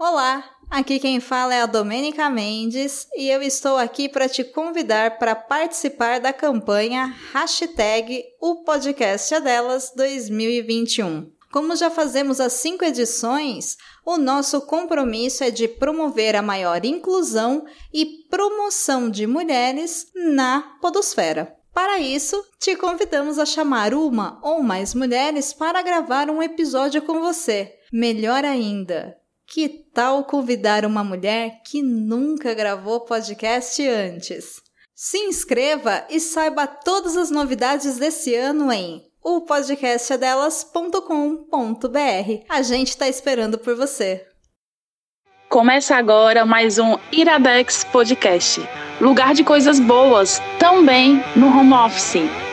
Olá, aqui quem fala é a Domênica Mendes e eu estou aqui para te convidar para participar da campanha hashtag O Podcast é Delas 2021. Como já fazemos as cinco edições, o nosso compromisso é de promover a maior inclusão e promoção de mulheres na Podosfera. Para isso, te convidamos a chamar uma ou mais mulheres para gravar um episódio com você. Melhor ainda, que tal convidar uma mulher que nunca gravou podcast antes? Se inscreva e saiba todas as novidades desse ano em opodcastadelas.com.br. A gente está esperando por você. Começa agora mais um Iradex Podcast. Lugar de coisas boas, também no home office.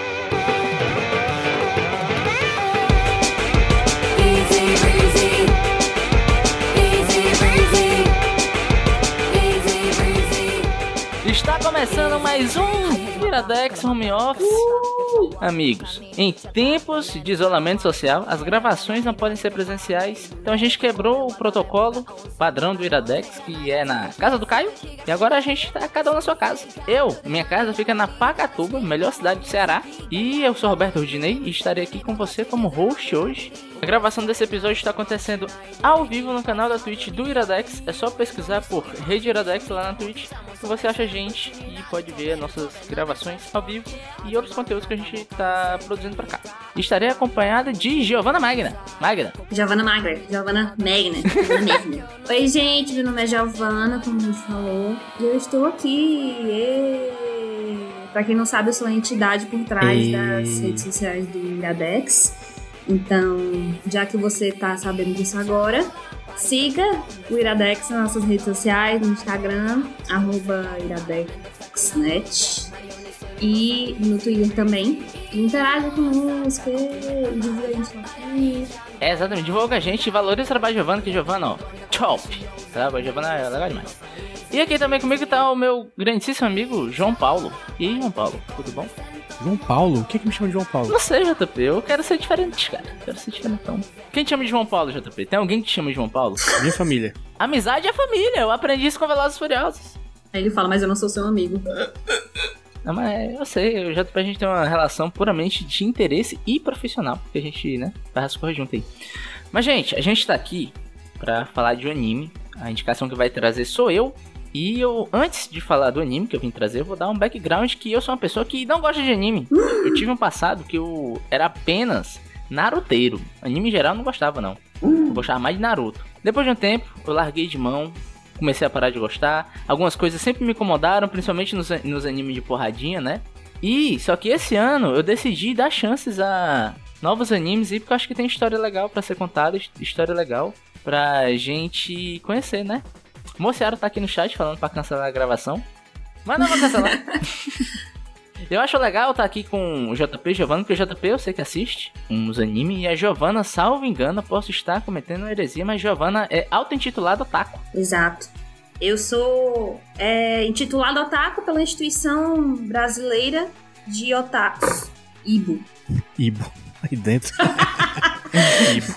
Começando mais um Viradex Home Office. Uh! Amigos, em tempos de isolamento social, as gravações não podem ser presenciais. Então a gente quebrou o protocolo padrão do Iradex, que é na casa do Caio. E agora a gente tá cada um na sua casa. Eu, minha casa fica na Pacatuba, melhor cidade do Ceará. E eu sou Roberto Rudinei e estarei aqui com você como host hoje. A gravação desse episódio está acontecendo ao vivo no canal da Twitch do Iradex. É só pesquisar por Rede Iradex lá na Twitch que você acha a gente e pode ver nossas gravações ao vivo e outros conteúdos que a gente está produzindo para cá. Estarei acompanhada de Giovanna Magna. Magna. Giovanna Magna. Giovanna Magna. Oi, gente. Meu nome é Giovanna, como a gente falou. E eu estou aqui. E... Pra quem não sabe, eu sou a entidade por trás e... das redes sociais do Iradex. Então, já que você tá sabendo disso agora, siga o Iradex nas nossas redes sociais, no Instagram, arroba iradexnet. E no Twitter também. Interaja conosco, divulga a gente aqui. É, exatamente. Divulga a gente, valoriza o trabalho de Giovanna, que Giovanna, ó, top. Trabalho de Giovanna é legal demais. E aqui também comigo tá o meu grandíssimo amigo João Paulo. E aí, João Paulo, tudo bom? João Paulo? O que, é que me chama de João Paulo? Não sei, JP. Eu quero ser diferente, cara. quero ser diferentão. Quem te chama de João Paulo, JP? Tem alguém que te chama de João Paulo? Minha família. Amizade é família. Eu aprendi isso com Velozes Furiosos. Aí ele fala, mas eu não sou seu amigo. Não, mas eu sei, o JP a gente tem uma relação puramente de interesse e profissional, porque a gente, né, faz as coisas junto aí. Mas, gente, a gente tá aqui pra falar de um anime. A indicação que vai trazer sou eu, e eu, antes de falar do anime que eu vim trazer, eu vou dar um background que eu sou uma pessoa que não gosta de anime. Eu tive um passado que eu era apenas naruteiro. Anime em geral eu não gostava, não. Eu gostava mais de Naruto. Depois de um tempo, eu larguei de mão, comecei a parar de gostar. Algumas coisas sempre me incomodaram, principalmente nos, nos animes de porradinha, né? E, só que esse ano eu decidi dar chances a novos animes e porque eu acho que tem história legal para ser contada, história legal pra gente conhecer, né? O Mociaro tá aqui no chat falando pra cancelar a gravação. Mas não vou cancelar. eu acho legal estar tá aqui com o JP Giovanna, porque o JP eu sei que assiste uns animes, e a Giovanna, salvo engano, posso estar cometendo uma heresia, mas Giovanna é auto-intitulada Otaku. Exato. Eu sou é, intitulado Otaku pela instituição brasileira de otakus. Ibo. Ibo. Aí dentro. Ibo.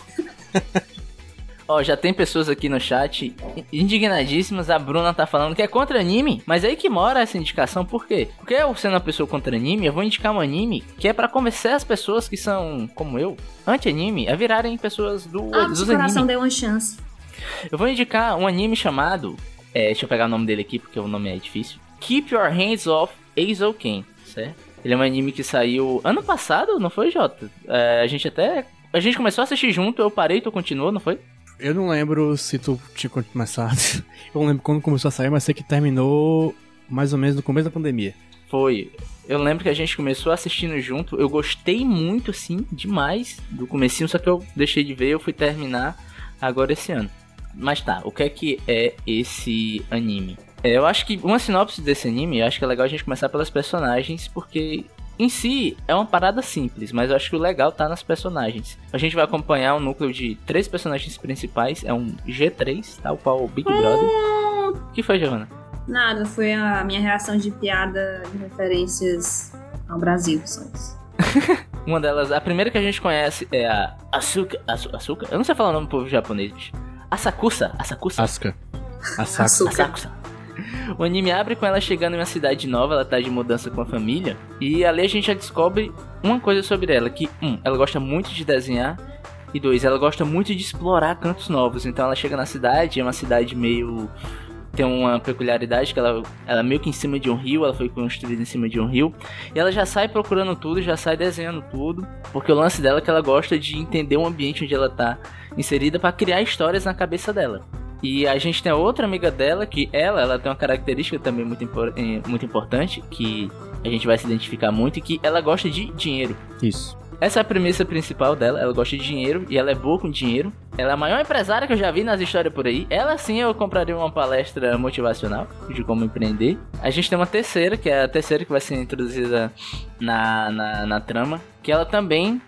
Ó, já tem pessoas aqui no chat indignadíssimas. A Bruna tá falando que é contra anime, mas é aí que mora essa indicação. Por quê? Porque eu, sendo uma pessoa contra anime, eu vou indicar um anime que é para convencer as pessoas que são, como eu, anti-anime, a virarem pessoas do, ah, dos coração deu uma chance. Eu vou indicar um anime chamado. É, deixa eu pegar o nome dele aqui porque o nome é difícil. Keep Your Hands Off Ken, certo? Ele é um anime que saiu ano passado, não foi, Jota? É, a gente até. A gente começou a assistir junto, eu parei, tu continuou, não foi? Eu não lembro se tu tinha começado. Eu não lembro quando começou a sair, mas sei que terminou mais ou menos no começo da pandemia. Foi. Eu lembro que a gente começou assistindo junto. Eu gostei muito, assim, demais do comecinho, só que eu deixei de ver, eu fui terminar agora esse ano. Mas tá, o que é que é esse anime? É, eu acho que uma sinopse desse anime, eu acho que é legal a gente começar pelas personagens, porque em si, é uma parada simples, mas eu acho que o legal tá nas personagens. A gente vai acompanhar um núcleo de três personagens principais, é um G3, tal qual o Big Brother. O que foi, Giovanna? Nada, foi a minha reação de piada de referências ao Brasil, só isso. Uma delas, a primeira que a gente conhece é a Asuka. Asuka? Eu não sei falar o nome do povo japonês, bicho. Asakusa. Asakusa. Asuka. Asakusa. O anime abre com ela chegando em uma cidade nova, ela tá de mudança com a família. E ali a gente já descobre uma coisa sobre ela: que, um, ela gosta muito de desenhar. E dois, ela gosta muito de explorar cantos novos. Então ela chega na cidade, é uma cidade meio. Tem uma peculiaridade que ela, ela é meio que em cima de um rio, ela foi construída em cima de um rio. E ela já sai procurando tudo, já sai desenhando tudo. Porque o lance dela é que ela gosta de entender o ambiente onde ela tá inserida para criar histórias na cabeça dela. E a gente tem outra amiga dela, que ela, ela tem uma característica também muito, impor- eh, muito importante, que a gente vai se identificar muito, que ela gosta de dinheiro. Isso. Essa é a premissa principal dela, ela gosta de dinheiro e ela é boa com dinheiro. Ela é a maior empresária que eu já vi nas histórias por aí. Ela sim eu compraria uma palestra motivacional de como empreender. A gente tem uma terceira, que é a terceira que vai ser introduzida na, na, na trama, que ela também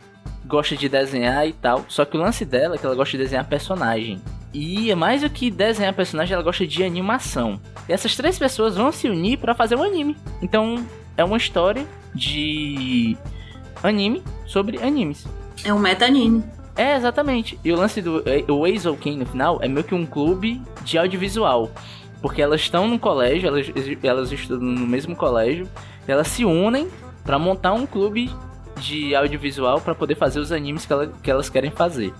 gosta de desenhar e tal. Só que o lance dela é que ela gosta de desenhar personagem. E é mais do que desenhar personagem, ela gosta de animação. E essas três pessoas vão se unir pra fazer um anime. Então é uma história de anime sobre animes. É um meta-anime. É, exatamente. E o lance do é, o Ken no final é meio que um clube de audiovisual. Porque elas estão no colégio, elas, elas estudam no mesmo colégio, e elas se unem pra montar um clube de audiovisual pra poder fazer os animes que, ela- que elas querem fazer.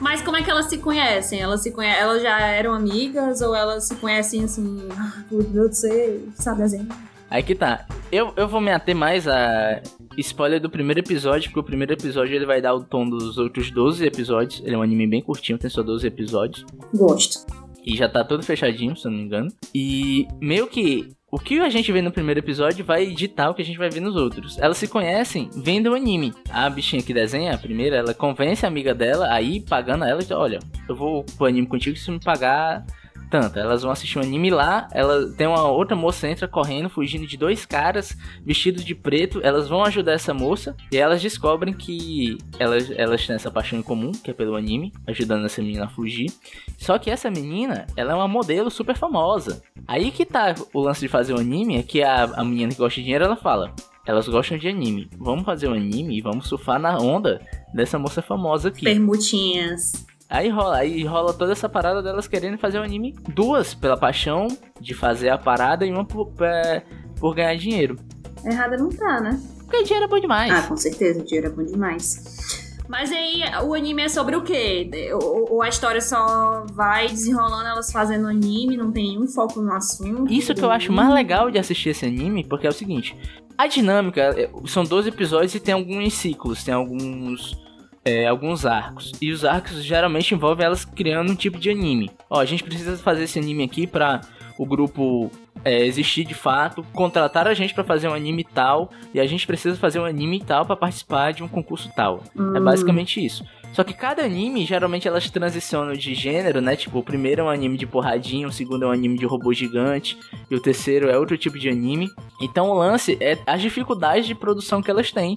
Mas como é que elas se conhecem? Elas se conhe... elas já eram amigas ou elas se conhecem assim, ah, por você sabe desenhar? Aí que tá. Eu, eu vou me ater mais a spoiler do primeiro episódio, porque o primeiro episódio ele vai dar o tom dos outros 12 episódios. Ele é um anime bem curtinho, tem só 12 episódios. Gosto. E já tá todo fechadinho, se eu não me engano. E meio que o que a gente vê no primeiro episódio vai ditar o que a gente vai ver nos outros. Elas se conhecem vendo o anime. A bichinha que desenha, a primeira, ela convence a amiga dela a ir pagando ela olha, eu vou pro anime contigo se me pagar tanto. Elas vão assistir um anime lá, ela tem uma outra moça entra correndo, fugindo de dois caras vestidos de preto. Elas vão ajudar essa moça e elas descobrem que elas, elas têm essa paixão em comum, que é pelo anime, ajudando essa menina a fugir. Só que essa menina, ela é uma modelo super famosa. Aí que tá o lance de fazer o anime, é que a, a menina que gosta de dinheiro, ela fala. Elas gostam de anime. Vamos fazer um anime e vamos surfar na onda dessa moça famosa aqui. Permutinhas. Aí rola, aí rola toda essa parada delas querendo fazer um anime. Duas pela paixão de fazer a parada e uma por, é, por ganhar dinheiro. Errada não tá, né? Porque dinheiro é bom demais. Ah, com certeza, o dinheiro é bom demais. Mas aí, o anime é sobre o quê? Ou, ou a história só vai desenrolando elas fazendo anime, não tem nenhum foco no assunto? Isso que eu acho mais legal de assistir esse anime, porque é o seguinte: a dinâmica é, são 12 episódios e tem alguns ciclos, tem alguns. É, alguns arcos. E os arcos geralmente envolvem elas criando um tipo de anime. Ó, a gente precisa fazer esse anime aqui pra o grupo é, existir de fato, contratar a gente pra fazer um anime tal, e a gente precisa fazer um anime tal pra participar de um concurso tal. É Hum. basicamente isso. Só que cada anime, geralmente elas transicionam de gênero, né? Tipo, o primeiro é um anime de porradinha, o segundo é um anime de robô gigante, e o terceiro é outro tipo de anime. Então o lance é as dificuldades de produção que elas têm.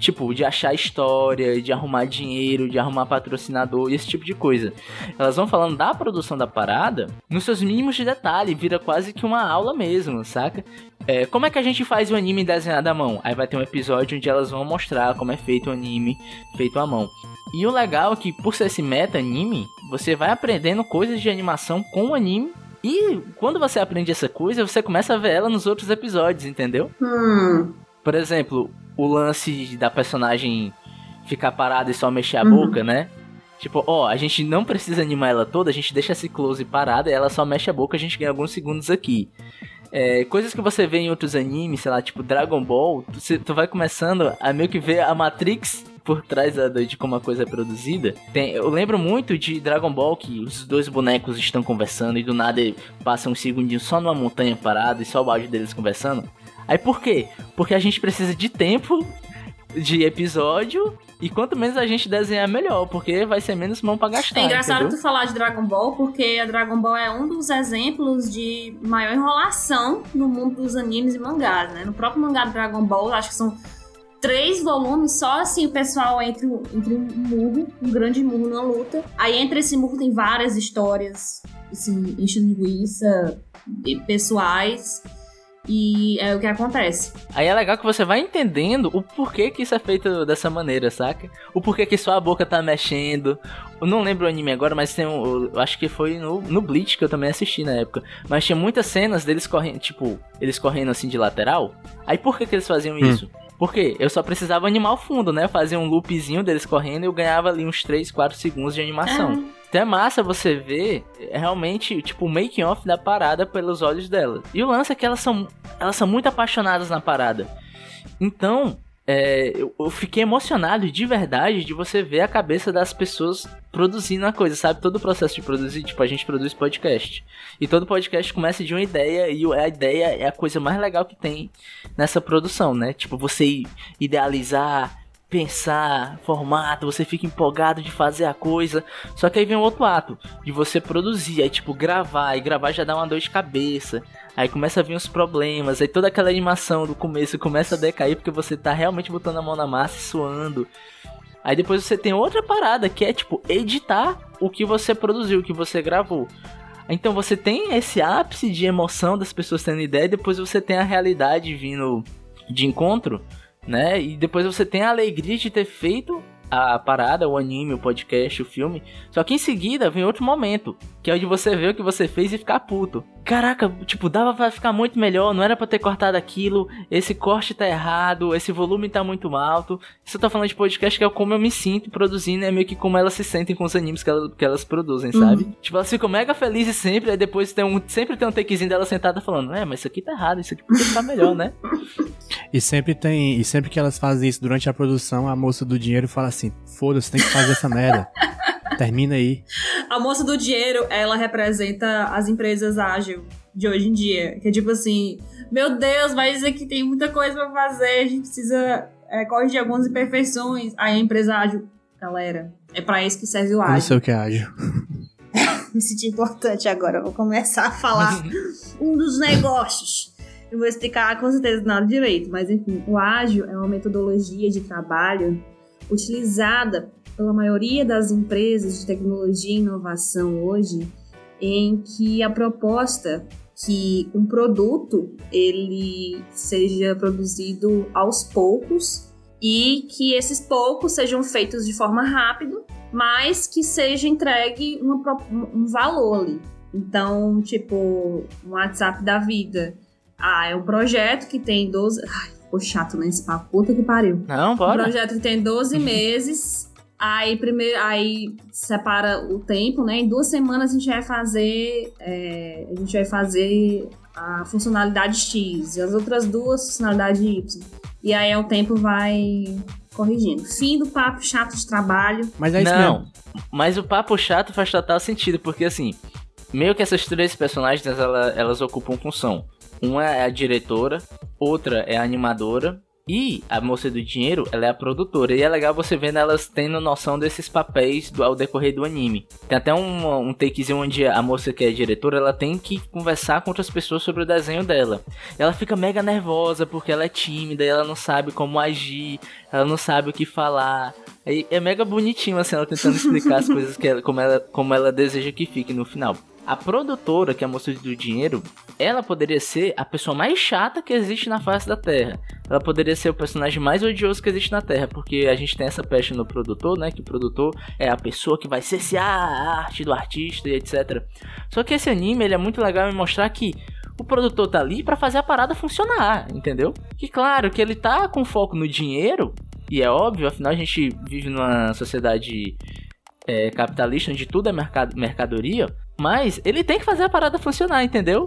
Tipo, de achar história, de arrumar dinheiro, de arrumar patrocinador, e esse tipo de coisa. Elas vão falando da produção da parada nos seus mínimos de detalhe, vira quase que uma aula mesmo, saca? É, como é que a gente faz o anime desenhado à mão? Aí vai ter um episódio onde elas vão mostrar como é feito o anime feito à mão. E o legal é que, por ser esse meta-anime, você vai aprendendo coisas de animação com o anime. E quando você aprende essa coisa, você começa a ver ela nos outros episódios, entendeu? Hum, Por exemplo, o lance da personagem ficar parada e só mexer a Uhum. boca, né? Tipo, ó, a gente não precisa animar ela toda, a gente deixa esse close parada e ela só mexe a boca, a gente ganha alguns segundos aqui. É, coisas que você vê em outros animes, sei lá, tipo Dragon Ball, tu, tu vai começando a meio que ver a Matrix por trás da- de como a coisa é produzida. Tem- eu lembro muito de Dragon Ball que os dois bonecos estão conversando e do nada passa um segundinho só numa montanha parada e só o áudio deles conversando. Aí por quê? Porque a gente precisa de tempo de episódio e quanto menos a gente desenhar melhor, porque vai ser menos mão pra gastar. é engraçado entendeu? tu falar de Dragon Ball, porque a Dragon Ball é um dos exemplos de maior enrolação no mundo dos animes e mangás, né? No próprio mangá do Dragon Ball, acho que são três volumes, só assim o pessoal entre, entre um murro, um grande murro na luta. Aí entre esse murro tem várias histórias, assim, enche linguiça, pessoais. E é o que acontece. Aí é legal que você vai entendendo o porquê que isso é feito dessa maneira, saca? O porquê que sua boca tá mexendo. Eu não lembro o anime agora, mas tem um. Eu acho que foi no, no Bleach que eu também assisti na época. Mas tinha muitas cenas deles correndo, tipo, eles correndo assim de lateral. Aí por que, que eles faziam hum. isso? Porque eu só precisava animar o fundo, né? Fazer um loopzinho deles correndo e eu ganhava ali uns 3, 4 segundos de animação. Ah. Então é massa você ver é, realmente, tipo, o making off da parada pelos olhos dela. E o lance é que elas são, elas são muito apaixonadas na parada. Então, é, eu, eu, fiquei emocionado de verdade de você ver a cabeça das pessoas produzindo a coisa, sabe? Todo o processo de produzir, tipo, a gente produz podcast. E todo podcast começa de uma ideia e a ideia é a coisa mais legal que tem nessa produção, né? Tipo, você idealizar, pensar, formato, você fica empolgado de fazer a coisa. Só que aí vem o outro ato, de você produzir, aí tipo gravar, e gravar já dá uma dor de cabeça. Aí começa a vir os problemas, aí toda aquela animação do começo começa a decair porque você tá realmente botando a mão na massa e suando. Aí depois você tem outra parada que é tipo editar o que você produziu, o que você gravou. Então você tem esse ápice de emoção das pessoas tendo ideia, e depois você tem a realidade vindo de encontro né? E depois você tem a alegria de ter feito a parada, o anime, o podcast, o filme. Só que em seguida vem outro momento, que é onde você vê o que você fez e ficar puto. Caraca, tipo, dava pra ficar muito melhor, não era pra ter cortado aquilo, esse corte tá errado, esse volume tá muito alto. Isso eu tô falando de podcast que é como eu me sinto produzindo, é meio que como elas se sentem com os animes que, elas, que elas produzem, sabe? Uhum. Tipo, elas ficam mega felizes sempre, aí depois tem um, sempre tem um takezinho dela sentada falando, é, mas isso aqui tá errado, isso aqui podia ficar melhor, né? e sempre tem, e sempre que elas fazem isso durante a produção, a moça do dinheiro fala assim, foda-se, tem que fazer essa merda. Termina aí. A moça do dinheiro, ela representa as empresas ágil de hoje em dia. Que é tipo assim, meu Deus, dizer que tem muita coisa pra fazer, a gente precisa é, corrigir algumas imperfeições. Aí a empresa ágil, galera, é pra isso que serve o ágil. não sei o que é ágil. Me senti importante agora, vou começar a falar um dos negócios. Eu vou explicar com certeza nada direito, mas enfim, o ágil é uma metodologia de trabalho utilizada pela maioria das empresas de tecnologia e inovação hoje, em que a proposta que um produto ele seja produzido aos poucos e que esses poucos sejam feitos de forma rápida, mas que seja entregue uma, um valor ali. Então, tipo, um WhatsApp da vida. Ah, é um projeto que tem 12. Ai, ficou chato nesse papo. Puta que pariu. Não, bora. Um projeto que tem 12 meses. Aí primeiro, aí separa o tempo, né? Em duas semanas a gente vai fazer, é, a gente vai fazer a funcionalidade X e as outras duas funcionalidade Y. E aí o tempo vai corrigindo. Fim do papo chato de trabalho. Mas é isso Não, mesmo. mas o papo chato faz total sentido, porque assim, meio que essas três personagens, elas, elas ocupam função. Uma é a diretora, outra é a animadora e a moça do dinheiro, ela é a produtora. E é legal você vendo elas tendo noção desses papéis do, ao decorrer do anime. Tem até um, um takezinho onde a moça que é a diretora, ela tem que conversar com outras pessoas sobre o desenho dela. Ela fica mega nervosa porque ela é tímida e ela não sabe como agir, ela não sabe o que falar. E é mega bonitinho assim, ela tentando explicar as coisas que ela, como, ela, como ela deseja que fique no final. A produtora, que é a moça do dinheiro, ela poderia ser a pessoa mais chata que existe na face da Terra. Ela poderia ser o personagem mais odioso que existe na Terra, porque a gente tem essa peste no produtor, né? Que o produtor é a pessoa que vai cessear a arte do artista e etc. Só que esse anime, ele é muito legal em mostrar que o produtor tá ali para fazer a parada funcionar, entendeu? Que claro que ele tá com foco no dinheiro, e é óbvio, afinal a gente vive numa sociedade é, capitalista onde tudo é mercado, mercadoria, mas ele tem que fazer a parada funcionar, entendeu?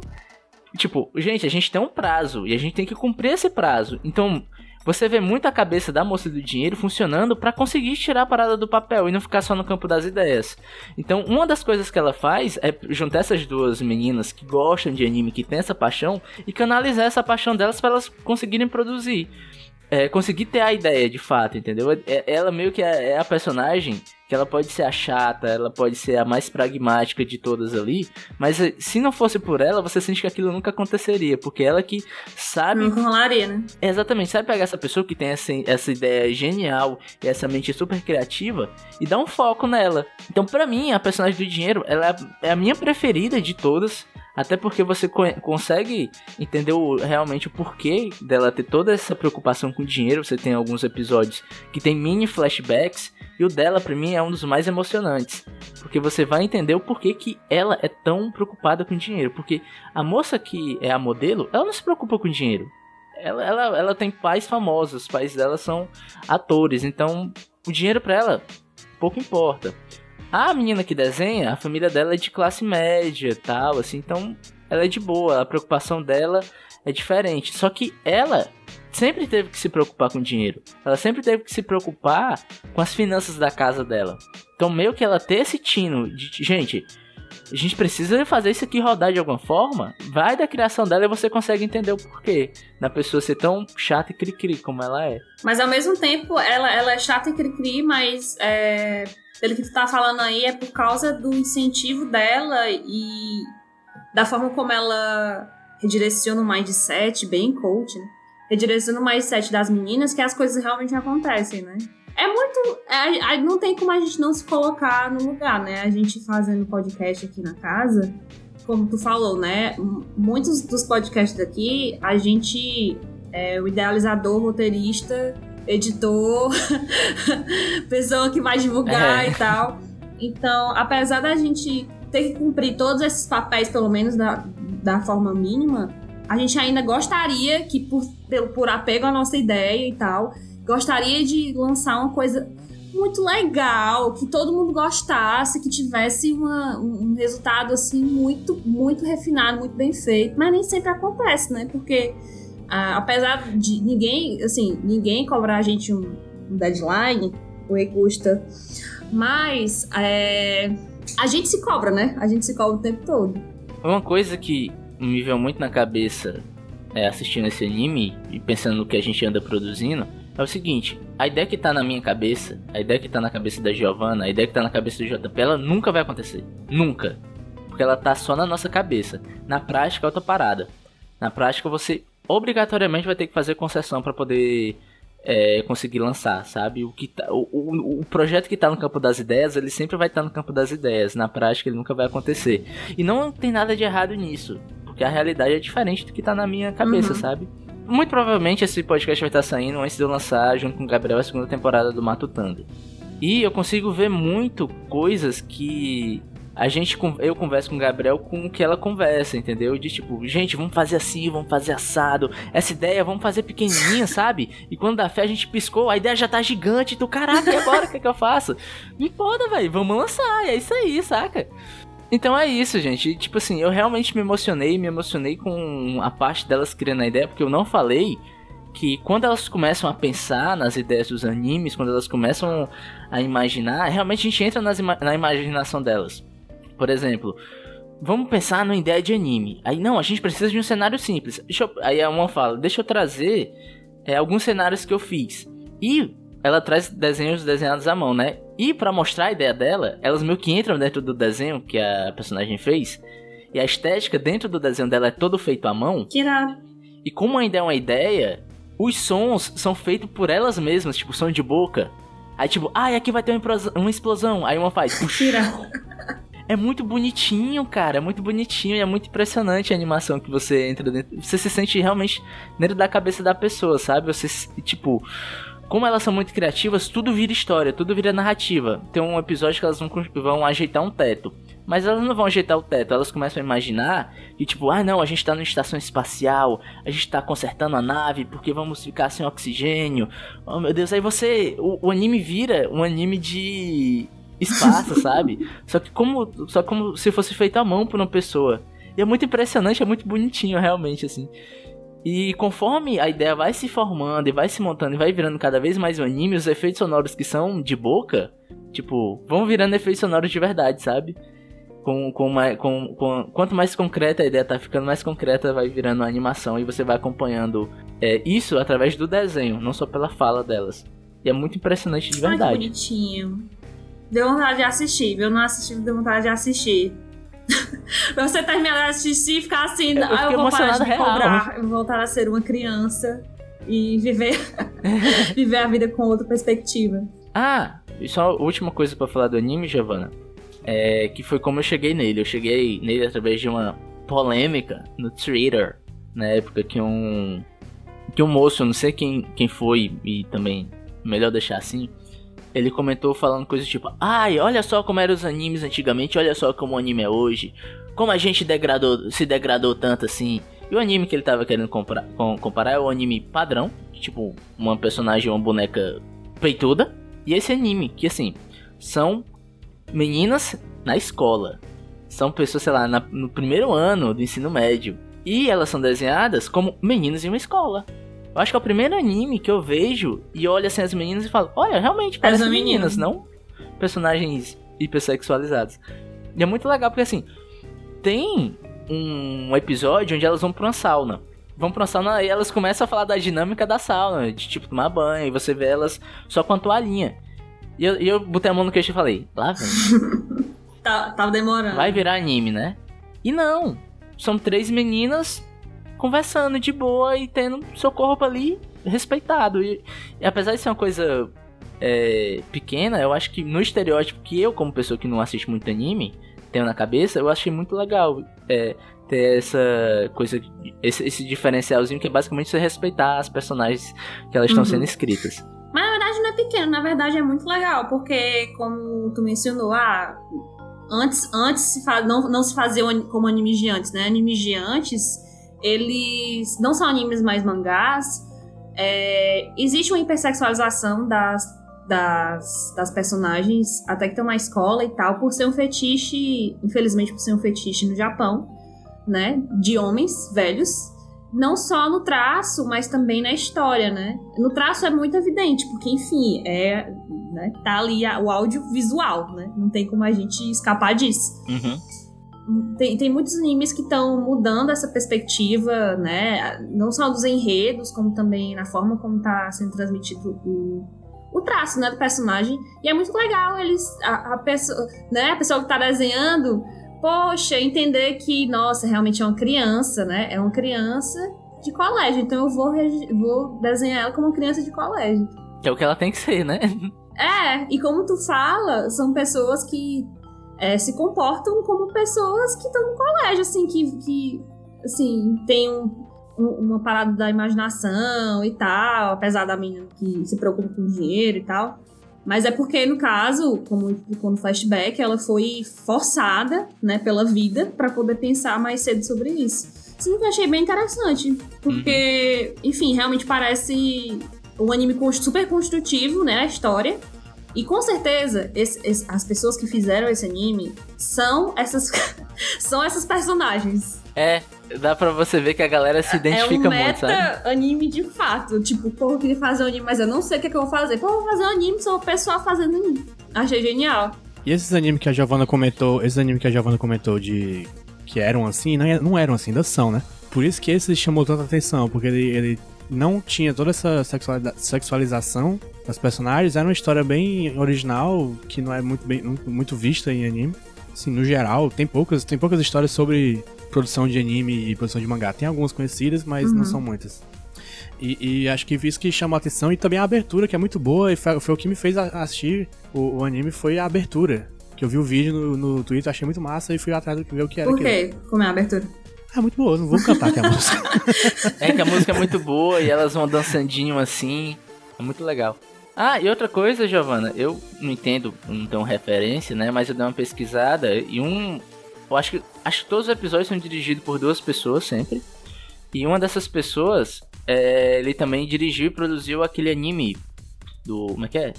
Tipo, gente, a gente tem um prazo e a gente tem que cumprir esse prazo. Então, você vê muito a cabeça da moça do dinheiro funcionando para conseguir tirar a parada do papel e não ficar só no campo das ideias. Então, uma das coisas que ela faz é juntar essas duas meninas que gostam de anime, que têm essa paixão, e canalizar essa paixão delas para elas conseguirem produzir é, conseguir ter a ideia de fato, entendeu? É, ela meio que é, é, a personagem que ela pode ser a chata, ela pode ser a mais pragmática de todas ali, mas eh, se não fosse por ela, você sente que aquilo nunca aconteceria, porque ela que sabe. Nunca rolaria, né? Exatamente, sabe pegar essa pessoa que tem essa, essa ideia genial e essa mente super criativa e dar um foco nela. Então, para mim, a personagem do dinheiro, ela é a minha preferida de todas Até porque você co consegue entender o, realmente o porquê dela ter toda essa preocupação com dinheiro. Você tem alguns episódios que tem mini flashbacks. E o dela, pra mim, é um dos mais emocionantes. Porque você vai entender o porquê que ela é tão preocupada com dinheiro. Porque a moça que é a modelo, ela não se preocupa com dinheiro. Ela, ela, ela tem pais famosos, os pais dela são atores. Então, o dinheiro para ela pouco importa. A menina que desenha, a família dela é de classe média tal, assim, então ela é de boa, a preocupação dela é diferente. Só que ela sempre teve que se preocupar com dinheiro. Ela sempre teve que se preocupar com as finanças da casa dela. Então, meio que ela ter esse tino de, gente, a gente precisa fazer isso aqui rodar de alguma forma. Vai da criação dela e você consegue entender o porquê da pessoa ser tão chata e cri-cri como ela é. Mas ao mesmo tempo, ela, ela é chata e cri-cri, mas é, pelo que tu tá falando aí, é por causa do incentivo dela e da forma como ela redireciona o mindset, bem coach, né? redireciona o mindset das meninas, que as coisas realmente acontecem, né? É muito. É, não tem como a gente não se colocar no lugar, né? A gente fazendo podcast aqui na casa, como tu falou, né? Muitos dos podcasts daqui, a gente é o idealizador, roteirista editor, pessoa que vai divulgar é. e tal. Então, apesar da gente ter que cumprir todos esses papéis, pelo menos da, da forma mínima, a gente ainda gostaria que, por, por apego à nossa ideia e tal, gostaria de lançar uma coisa muito legal, que todo mundo gostasse, que tivesse uma, um resultado assim muito, muito refinado, muito bem feito. Mas nem sempre acontece, né? Porque apesar de ninguém, assim, ninguém cobrar a gente um, um deadline, o custa. Mas é, a gente se cobra, né? A gente se cobra o tempo todo. Uma coisa que me veio muito na cabeça é, assistindo esse anime e pensando no que a gente anda produzindo é o seguinte: a ideia que tá na minha cabeça, a ideia que tá na cabeça da Giovanna, a ideia que tá na cabeça do JP, ela nunca vai acontecer. Nunca. Porque ela tá só na nossa cabeça. Na prática é outra parada. Na prática você obrigatoriamente vai ter que fazer concessão para poder é, conseguir lançar, sabe? O, que tá, o, o, o, projeto que está no campo das ideias, ele sempre vai estar tá no campo das ideias. Na prática, ele nunca vai acontecer. E não tem nada de errado nisso, porque a realidade é diferente do que está na minha cabeça, uhum. sabe? Muito provavelmente esse podcast vai estar tá saindo antes de eu lançar, junto com o Gabriel, a segunda temporada do Matutando. E eu consigo ver muito coisas que a gente eu converso com o Gabriel com o que ela conversa, entendeu? De tipo, gente, vamos fazer assim, vamos fazer assado. Essa ideia vamos fazer pequenininha, sabe? E quando dá fé a gente piscou, a ideia já tá gigante. Tu, caraca, e agora o que, é que eu faço? Me foda, velho, vamos lançar. É isso aí, saca? Então é isso, gente. E, tipo assim, eu realmente me emocionei, me emocionei com a parte delas criando a ideia, porque eu não falei que quando elas começam a pensar nas ideias dos animes, quando elas começam a imaginar, realmente a gente entra nas, na imaginação delas. Por exemplo, vamos pensar numa ideia de anime. Aí, não, a gente precisa de um cenário simples. Eu, aí a uma fala, deixa eu trazer é, alguns cenários que eu fiz. E ela traz desenhos desenhados à mão, né? E para mostrar a ideia dela, elas meio que entram dentro do desenho que a personagem fez. E a estética dentro do desenho dela é todo feito à mão. Que. E como ainda é uma ideia, os sons são feitos por elas mesmas, tipo som de boca. Aí tipo, ah, aqui vai ter uma explosão. Aí uma faz. Tira. É muito bonitinho, cara. É muito bonitinho e é muito impressionante a animação que você entra dentro. Você se sente realmente dentro da cabeça da pessoa, sabe? Você, tipo. Como elas são muito criativas, tudo vira história, tudo vira narrativa. Tem um episódio que elas vão, vão ajeitar um teto. Mas elas não vão ajeitar o teto, elas começam a imaginar e tipo, ah não, a gente tá numa estação espacial, a gente tá consertando a nave porque vamos ficar sem oxigênio. Oh meu Deus, aí você. O, o anime vira um anime de espaço, sabe? Só que como, só como se fosse feito à mão por uma pessoa. E é muito impressionante, é muito bonitinho realmente assim. E conforme a ideia vai se formando e vai se montando e vai virando cada vez mais um anime, os efeitos sonoros que são de boca, tipo, vão virando efeitos sonoros de verdade, sabe? Com, com, uma, com, com, quanto mais concreta a ideia tá ficando, mais concreta vai virando a animação e você vai acompanhando é, isso através do desenho, não só pela fala delas. E é muito impressionante de verdade. Ai, que bonitinho. Deu vontade de assistir, viu? Não assisti, deu vontade de assistir. pra você terminar de assistir e ficar assim, eu, ah, eu vou parar de real. cobrar, eu vou voltar a ser uma criança e viver, viver a vida com outra perspectiva. Ah, e só a última coisa para falar do anime, Giovanna, é que foi como eu cheguei nele. Eu cheguei nele através de uma polêmica no Twitter, na época que um que um moço, eu não sei quem, quem foi e também melhor deixar assim, ele comentou falando coisas tipo: "Ai, olha só como eram os animes antigamente, olha só como o anime é hoje. Como a gente degradou, se degradou tanto assim". E o anime que ele tava querendo comprar, com, comparar é o anime padrão, tipo uma personagem, uma boneca peituda, e esse anime que assim, são meninas na escola. São pessoas, sei lá, na, no primeiro ano do ensino médio. E elas são desenhadas como meninas em uma escola. Eu acho que é o primeiro anime que eu vejo e olho assim as meninas e falo, olha, realmente parecem meninas, não personagens hipersexualizados. E é muito legal porque assim, tem um episódio onde elas vão pra uma sauna. Vão pra uma sauna e elas começam a falar da dinâmica da sauna, de tipo tomar banho, e você vê elas só com a toalhinha. E eu, e eu botei a mão no queixo e falei, lá vem. tá, tava demorando. Vai virar anime, né? E não. São três meninas conversando de boa e tendo seu corpo ali respeitado. E, e apesar de ser uma coisa é, pequena, eu acho que no estereótipo que eu, como pessoa que não assiste muito anime, tenho na cabeça, eu achei muito legal é, ter essa coisa, esse, esse, diferencialzinho que é basicamente você respeitar as personagens que elas estão uhum. sendo escritas. Mas na verdade não é pequeno, na verdade é muito legal, porque como tu mencionou, ah, antes, antes se faz, não, não se fazia como animes de antes, né? Animes de antes eles não são animes mais mangás. É, existe uma hipersexualização das, das, das personagens, até que estão na escola e tal, por ser um fetiche, infelizmente por ser um fetiche no Japão, né? De homens velhos. Não só no traço, mas também na história, né? No traço é muito evidente, porque, enfim, é, né, tá ali o audiovisual, né? Não tem como a gente escapar disso. Uhum tem, tem muitos animes que estão mudando essa perspectiva, né? Não só dos enredos, como também na forma como está sendo transmitido o, o traço, né, do personagem. E é muito legal eles a, a pessoa, né, a pessoa que está desenhando, poxa, entender que, nossa, realmente é uma criança, né? É uma criança de colégio, então eu vou vou desenhar ela como uma criança de colégio. Que é o que ela tem que ser, né? É, e como tu fala, são pessoas que é, se comportam como pessoas que estão no colégio, assim, que, que assim, tem um, um, uma parada da imaginação e tal, apesar da menina que se preocupa com dinheiro e tal. Mas é porque, no caso, como explicou no flashback, ela foi forçada, né, pela vida para poder pensar mais cedo sobre isso. Isso que eu achei bem interessante, porque, uhum. enfim, realmente parece um anime super construtivo, né, a história. E com certeza, esse, esse, as pessoas que fizeram esse anime são essas, são essas personagens. É, dá pra você ver que a galera se identifica é um muito, sabe? anime de fato. Tipo, pô, eu queria fazer um anime, mas eu não sei o que, é que eu vou fazer. Pô, eu vou fazer um anime, sou uma pessoa fazendo anime. Achei genial. E esses animes que a Giovanna comentou, esses animes que a Giovanna comentou de que eram assim, não, não eram assim, ainda são, né? Por isso que esse chamou tanta atenção, porque ele, ele não tinha toda essa sexualização das personagens. Era uma história bem original, que não é muito, bem, muito vista em anime. Assim, no geral, tem poucas, tem poucas histórias sobre produção de anime e produção de mangá. Tem algumas conhecidas, mas uhum. não são muitas. E, e, acho que isso que chamou a atenção e também a abertura, que é muito boa, e foi, foi o que me fez assistir o, o, anime, foi a abertura. Que eu vi o vídeo no, no Twitter, achei muito massa e fui atrás do que ver o que era. Por quê? Como é a abertura? É muito boa, não vou cantar aqui a música. é que a música é muito boa e elas vão dançandinho assim. É muito legal. Ah, e outra coisa, Giovana, eu não entendo, não tenho referência, né? Mas eu dei uma pesquisada e um. Eu acho que, acho que todos os episódios são dirigidos por duas pessoas sempre. E uma dessas pessoas, é, ele também dirigiu e produziu aquele anime do. Como é que é?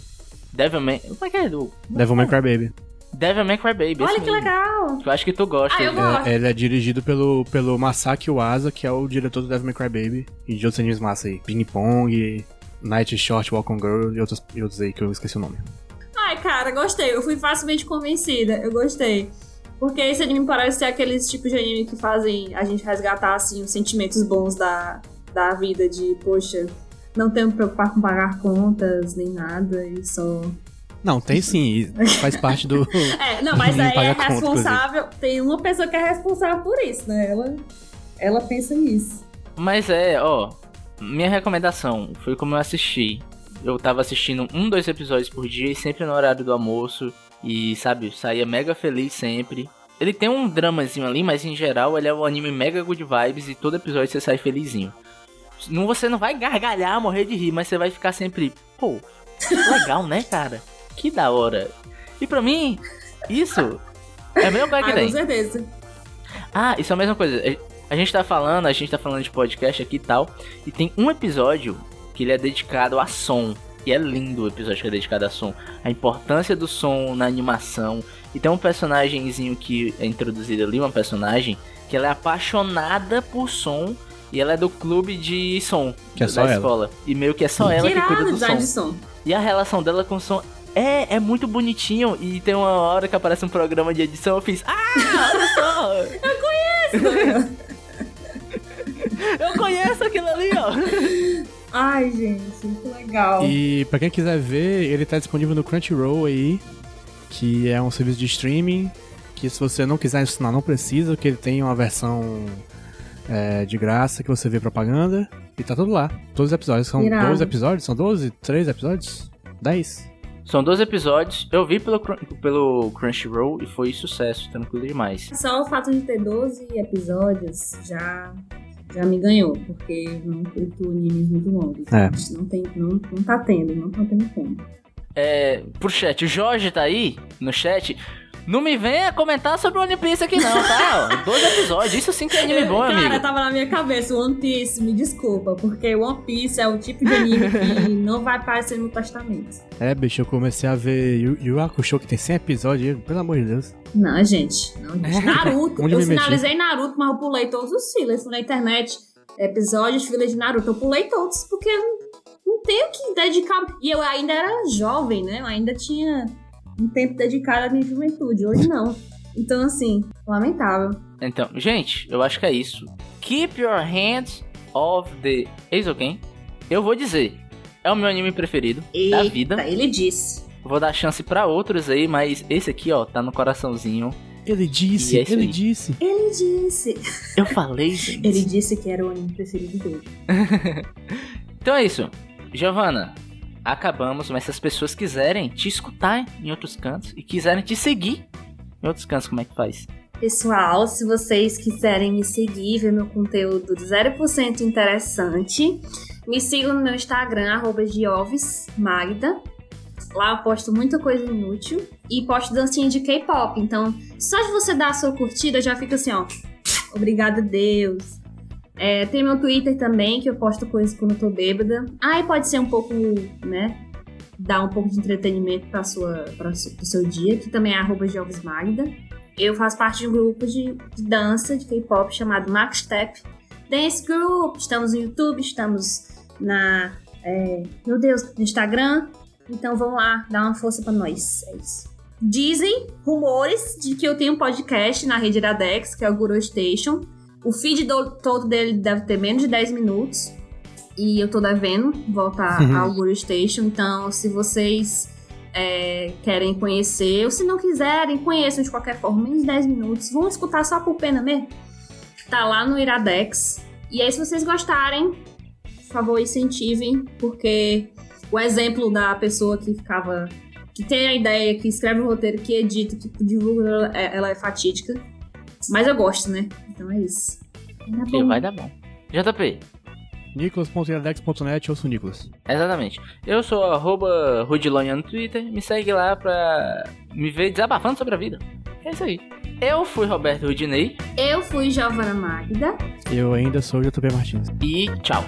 Devilman. Como é que é? Do. Devilman Crybaby. Devil May Cry Baby. Olha que legal! Eu acho que tu gosta. Ah, eu gosto. É, ele é dirigido pelo, pelo Masaki Uasa, que é o diretor do Devil May Cry Baby. E de outros animes massa aí. Ping Pong, Night Short, Walk on Girl e outros, e outros aí que eu esqueci o nome. Ai, cara, gostei. Eu fui facilmente convencida. Eu gostei. Porque esse anime parece ser aqueles tipos de anime que fazem a gente resgatar, assim, os sentimentos bons da, da vida. De, poxa, não tenho que preocupar com pagar contas, nem nada. E só não, tem sim, faz parte do. é, não, mas aí é responsável. Conta, tem uma pessoa que é responsável por isso, né? Ela, ela pensa nisso. Mas é, ó. Minha recomendação foi como eu assisti. Eu tava assistindo um, dois episódios por dia e sempre no horário do almoço. E, sabe, saía mega feliz sempre. Ele tem um dramazinho ali, mas em geral ele é um anime mega good vibes e todo episódio você sai felizinho. Não, você não vai gargalhar, morrer de rir, mas você vai ficar sempre, pô, legal, né, cara? Que da hora. E pra mim, isso é a melhor coisa que Ah, tem. com certeza. Ah, isso é a mesma coisa. A gente tá falando, a gente tá falando de podcast aqui e tal. E tem um episódio que ele é dedicado a som. E é lindo o episódio que é dedicado a som. A importância do som na animação. E tem um personagemzinho que é introduzido ali, uma personagem, que ela é apaixonada por som. E ela é do clube de som Que é da só ela. escola. E meio que é só ela que cuida Tirado do som. som. E a relação dela com o som é, é muito bonitinho. E tem uma hora que aparece um programa de edição, eu fiz. Ah, olha só! eu conheço! eu conheço aquilo ali, ó. Ai, gente, muito legal. E pra quem quiser ver, ele tá disponível no Crunchyroll aí, que é um serviço de streaming, que se você não quiser assinar, não precisa, que ele tem uma versão é, de graça que você vê propaganda, e tá tudo lá. Todos os episódios. São Irado. 12 episódios? São 12? 13 episódios? 10? São dois episódios, eu vi pelo, pelo Crunchyroll e foi sucesso, tranquilo demais. Só o fato de ter 12 episódios já, já me ganhou, porque não curto animes muito longos. É. Não, tem, não, não tá tendo, não tá tendo como. É, pro chat, o Jorge tá aí no chat. Não me venha comentar sobre o One Piece aqui não, tá? Dois episódios, isso sim que é anime bom, Cara, amigo. tava na minha cabeça, One Piece, me desculpa, porque One Piece é o tipo de anime que não vai aparecer no testamento. É, bicho, eu comecei a ver Yu Yu Hakusho, que tem 100 episódios, pelo amor de Deus. Não, gente, não, gente. Naruto, eu me meti? finalizei Naruto, mas eu pulei todos os fillers. Fui na internet, episódios, fillers de Naruto. Eu pulei todos, porque eu não, não tenho que dedicar. E eu ainda era jovem, né? Eu ainda tinha um tempo dedicado à minha juventude. Hoje não. Então, assim, lamentável. Então, gente, eu acho que é isso. Keep your hands off the Eizouken. Eu vou dizer, é o meu anime preferido da vida. ele disse. Vou dar chance pra outros aí, mas esse aqui, ó, tá no coraçãozinho. Ele disse, é ele aí. disse. Ele disse. Eu falei, gente. Ele disse que era o anime preferido dele. Então é isso. Giovana, acabamos, mas se as pessoas quiserem te escutar em outros cantos e quiserem te seguir em outros cantos, como é que faz? Pessoal, se vocês quiserem me seguir, ver meu conteúdo 0% interessante, me sigam no meu Instagram, arroba giovesmagda. Lá eu posto muita coisa inútil e posto dancinha de K-pop. Então, só de você dar a sua curtida, já fica assim, ó. Obrigada, Deus. É, tem meu Twitter também, que eu posto coisas quando eu tô bêbada. Aí pode ser um pouco, né? Dar um pouco de entretenimento para sua, para o seu dia, que também é arroba giovesmagda. Eu faço parte de um grupo de, de dança de K-pop chamado Max Step Dance Group. Estamos no YouTube, estamos na. é, meu Deus, no Instagram. Então vamos lá, dá uma força pra nós. É isso. Dizem rumores de que eu tenho um podcast na rede Iradex, que é o Guru Station. O feed do- todo dele deve ter menos de 10 minutos. E eu tô devendo voltar Uhum. ao Guru Station. Então, se vocês é, querem conhecer, ou se não quiserem, conheçam de qualquer forma, menos de 10 minutos. Vão escutar só por pena mesmo. Tá lá no Iradex. E aí, se vocês gostarem, por favor, incentivem, porque o exemplo da pessoa que ficava. que tem a ideia, que escreve o roteiro, que edita, que divulga, ela é, ela é fatídica. Mas eu gosto, né? Então é isso. Tá Que bom. vai dar bom. JP, Nicolas.iradex.net, eu sou o Nicolas. exatamente. Eu sou arroba no Twitter. Me segue lá pra me ver desabafando sobre a vida. É isso aí. Eu fui Roberto Rudinei Eu fui Giovana Magda. Eu ainda sou o JP Martins. e tchau.